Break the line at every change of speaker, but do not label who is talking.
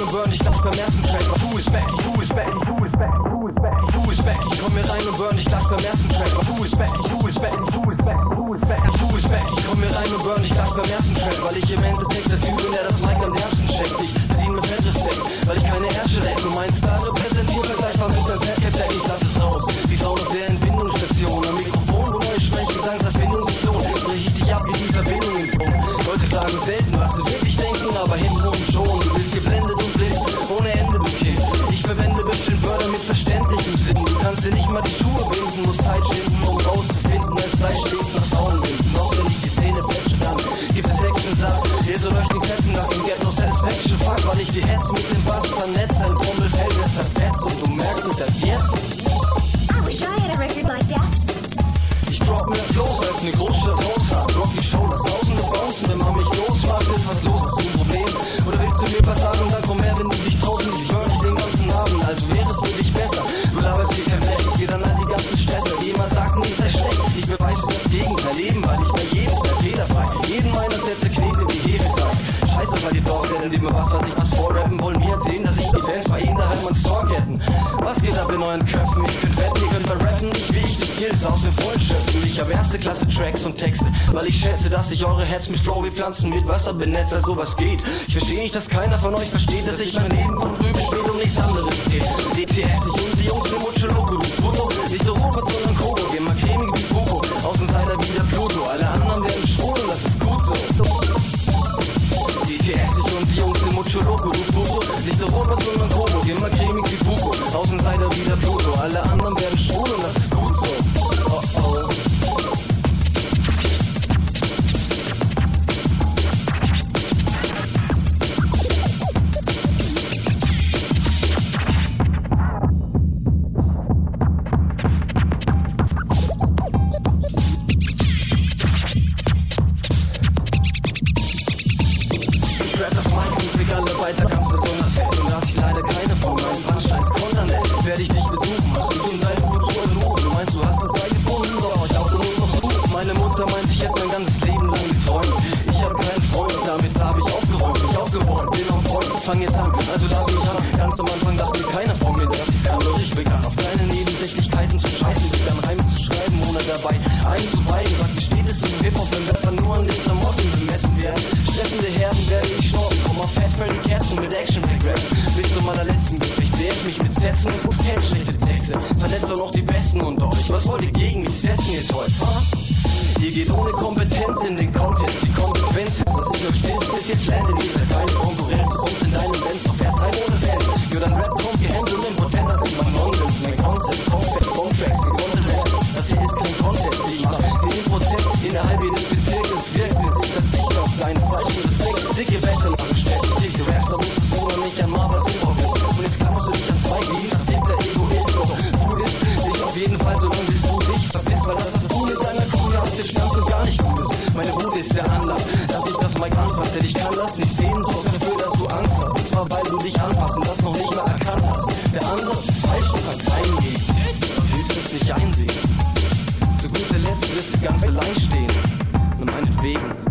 und burn dich gleich beim ersten Track. Who is back? Who is back? Who is back? Who is back? Ich komm hier rein und burn dich gleich beim ersten Track. Who is back? Who is back? Who is back? Ich komm hier rein und burn dich gleich beim ersten Track, weil ich im Endeffekt der Typ bin, der das Mic am derbsten checkt. Ich verdiene mit Fettreспekt, weil ich keine Ärsche leck und meinen Star repräsentiert vergleichbar mit dem Fat Cap Ich lass es raus, wie Frauen auf der Entbindungsstation. Am Mikrofon, wo neue Sprechgesangserfindung sich lohnt, brech ich dich ab wie die Verbindung im. Leute sagen selten, was sie wirklich denken, aber hintenrum schon. Du bist geblendet Dir nicht mal die Schuhe binden, musst Zeit schinden, um rauszufinden, es sei stets nach Frauenwinden. Auch wenn ich die Zähne fletsche, dann gibt es Sack. Hier soll euch nichts setzen, nach dem Get no Satisfaction. Fuck, weil ich die Hetz mit dem Bass vernetzt. Ein Trommelfell, der zerfetzt und du merkst es erst jetzt.
I wish I had a record like that.
Ich drop mehr Flows als eine Großstadt Mir was, was ich was vorrappen, wollen mir erzählen, dass ich die Fans bei ihnen daheim ans Tor hätten. Was geht ab in euren Köpfen? Ich könnt wetten, ihr könnt rappen, ich will ich die Skills aus dem Vollen schöpfen. Ich hab erste Klasse Tracks und Texte, weil ich schätze, dass ich eure Heads mit Flow wie Pflanzen mit Wasser benetze, als sowas geht. Ich verstehe nicht, dass keiner von euch versteht, dass ich mein Leben von früh bis spät um nichts anderes geht. DTS, ich und die Jungs im Mutsche Loco, du Brutto, nicht der werde ich dich besuchen. Mach dich und deine Kultur in Ruhe. Du meinst, du hast das Ei gefunden, doch ich auch nur noch suchen. Meine Mutter meint, ich hätte mein ganzes Leben Sätzen und Hotels schlechte Texte. Verletzt auch noch die Besten und euch. Was wollt ihr gegen mich setzen, ihr Teufel? Ha? Ihr geht ohne Kompetenz in den Contest. Die Konsequenz ist, dass ich euch bis ihr flennt. Das Mic anfasse. Denn ich kann das nicht sehen, sorg dafür, dass du Angst hast. Und zwar, weil du dich anpasst und das noch nicht mal erkannt hast. Der Ansatz ist falsch, du kannst reingehen. Doch willst es nicht einsehen. Zu guter Letzt wirst du ganz allein stehen. Nur meinetwegen.